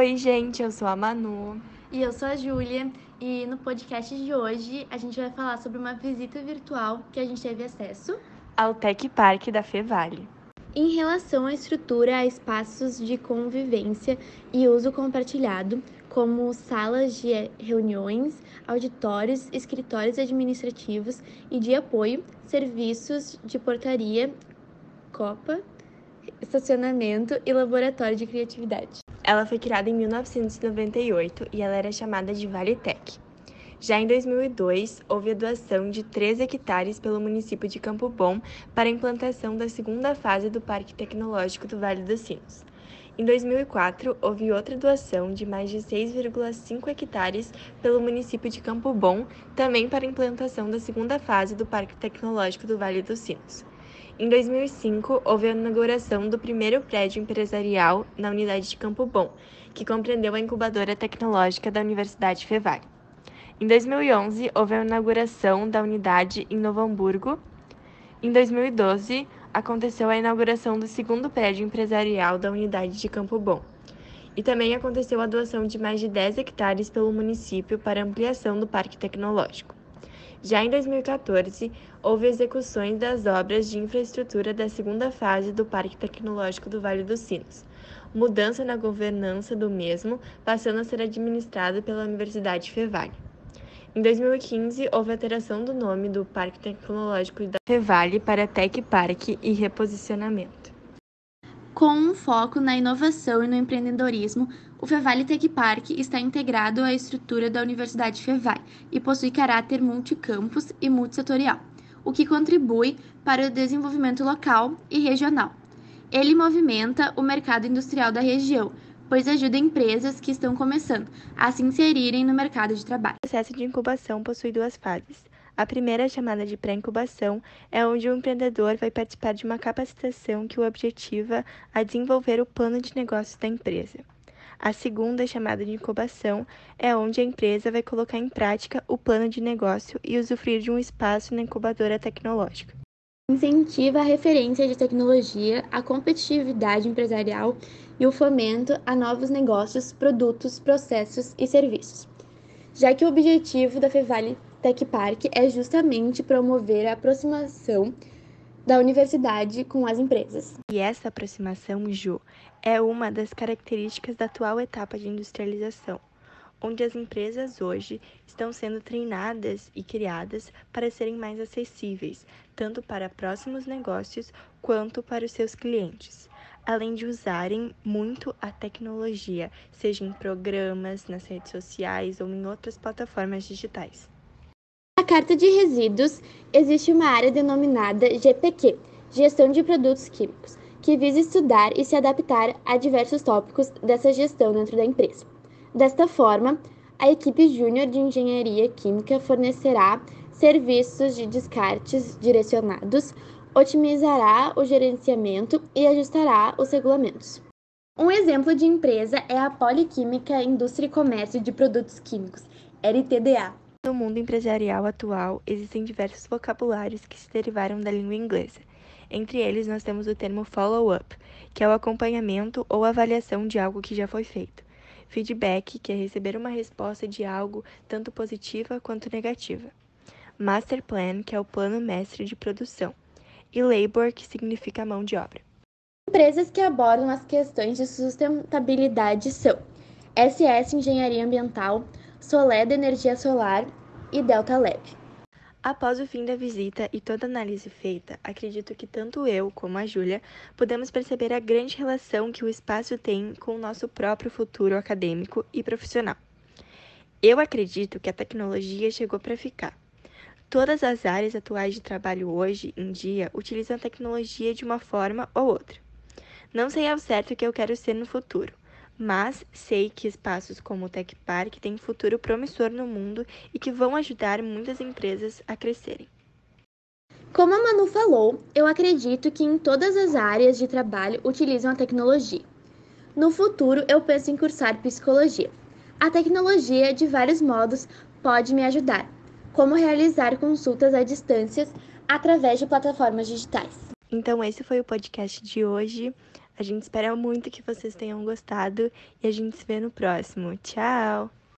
Oi, gente, eu sou a Manu. E eu sou a Júlia. E no podcast de hoje a gente vai falar sobre uma visita virtual que a gente teve acesso ao Tech Park da Fevale. Em relação à estrutura, a espaços de convivência e uso compartilhado, como salas de reuniões, auditórios, escritórios administrativos e de apoio, serviços de portaria, copa, estacionamento e laboratório de criatividade. Ela foi criada em 1998 e ela era chamada de Vale Tech. Já em 2002, houve a doação de 3 hectares pelo município de Campo Bom para a implantação da segunda fase do Parque Tecnológico do Vale dos Sinos. Em 2004, houve outra doação de mais de 6,5 hectares pelo município de Campo Bom, também para a implantação da segunda fase do Parque Tecnológico do Vale dos Sinos. Em 2005, houve a inauguração do primeiro prédio empresarial na unidade de Campo Bom, que compreendeu a incubadora tecnológica da Universidade Fevale. Em 2011, houve a inauguração da unidade em Novo Hamburgo. Em 2012, aconteceu a inauguração do segundo prédio empresarial da unidade de Campo Bom. E também aconteceu a doação de mais de 10 hectares pelo município para ampliação do parque tecnológico. Já em 2014, houve execuções das obras de infraestrutura da segunda fase do Parque Tecnológico do Vale dos Sinos, mudança na governança do mesmo, passando a ser administrado pela Universidade Fevale. Em 2015, houve alteração do nome do Parque Tecnológico da Fevale para Tec Parque e reposicionamento. Com um foco na inovação e no empreendedorismo, o Fevale Tech Park está integrado à estrutura da Universidade Fevale e possui caráter multicampus e multissetorial, o que contribui para o desenvolvimento local e regional. Ele movimenta o mercado industrial da região, pois ajuda empresas que estão começando a se inserirem no mercado de trabalho. O processo de incubação possui duas fases. A primeira, chamada de pré-incubação, é onde o empreendedor vai participar de uma capacitação que o objetiva a desenvolver o plano de negócios da empresa. A segunda, chamada de incubação, é onde a empresa vai colocar em prática o plano de negócio e usufruir de um espaço na incubadora tecnológica. Incentiva a referência de tecnologia, a competitividade empresarial e o fomento a novos negócios, produtos, processos e serviços. Já que o objetivo da Fevale Tech Park é justamente promover a aproximação da universidade com as empresas. E essa aproximação, Ju, é uma das características da atual etapa de industrialização, onde as empresas hoje estão sendo treinadas e criadas para serem mais acessíveis, tanto para próximos negócios quanto para os seus clientes. Além de usarem muito a tecnologia, seja em programas, nas redes sociais ou em outras plataformas digitais. Na carta de resíduos, existe uma área denominada GPQ Gestão de Produtos Químicos que visa estudar e se adaptar a diversos tópicos dessa gestão dentro da empresa. Desta forma, a equipe júnior de engenharia química fornecerá serviços de descartes direcionados, otimizará o gerenciamento e ajustará os regulamentos. Um exemplo de empresa é a Poliquímica Indústria e Comércio de Produtos Químicos, LTDA. No mundo empresarial atual, existem diversos vocabulários que se derivaram da língua inglesa, entre eles, nós temos o termo follow-up, que é o acompanhamento ou avaliação de algo que já foi feito. Feedback, que é receber uma resposta de algo tanto positiva quanto negativa. Master Plan, que é o plano mestre de produção. E Labor, que significa mão de obra. Empresas que abordam as questões de sustentabilidade são SS Engenharia Ambiental, Soleda Energia Solar e Delta Lab. Após o fim da visita e toda a análise feita, acredito que tanto eu como a Júlia podemos perceber a grande relação que o espaço tem com o nosso próprio futuro acadêmico e profissional. Eu acredito que a tecnologia chegou para ficar. Todas as áreas atuais de trabalho hoje em dia utilizam a tecnologia de uma forma ou outra. Não sei ao certo o que eu quero ser no futuro, mas sei que espaços como o Tech Park têm futuro promissor no mundo e que vão ajudar muitas empresas a crescerem. Como a Manu falou, eu acredito que em todas as áreas de trabalho utilizam a tecnologia. No futuro, eu penso em cursar psicologia. A tecnologia, de vários modos, pode me ajudar, como realizar consultas à distância através de plataformas digitais. Então, esse foi o podcast de hoje. A gente espera muito que vocês tenham gostado e a gente se vê no próximo. Tchau!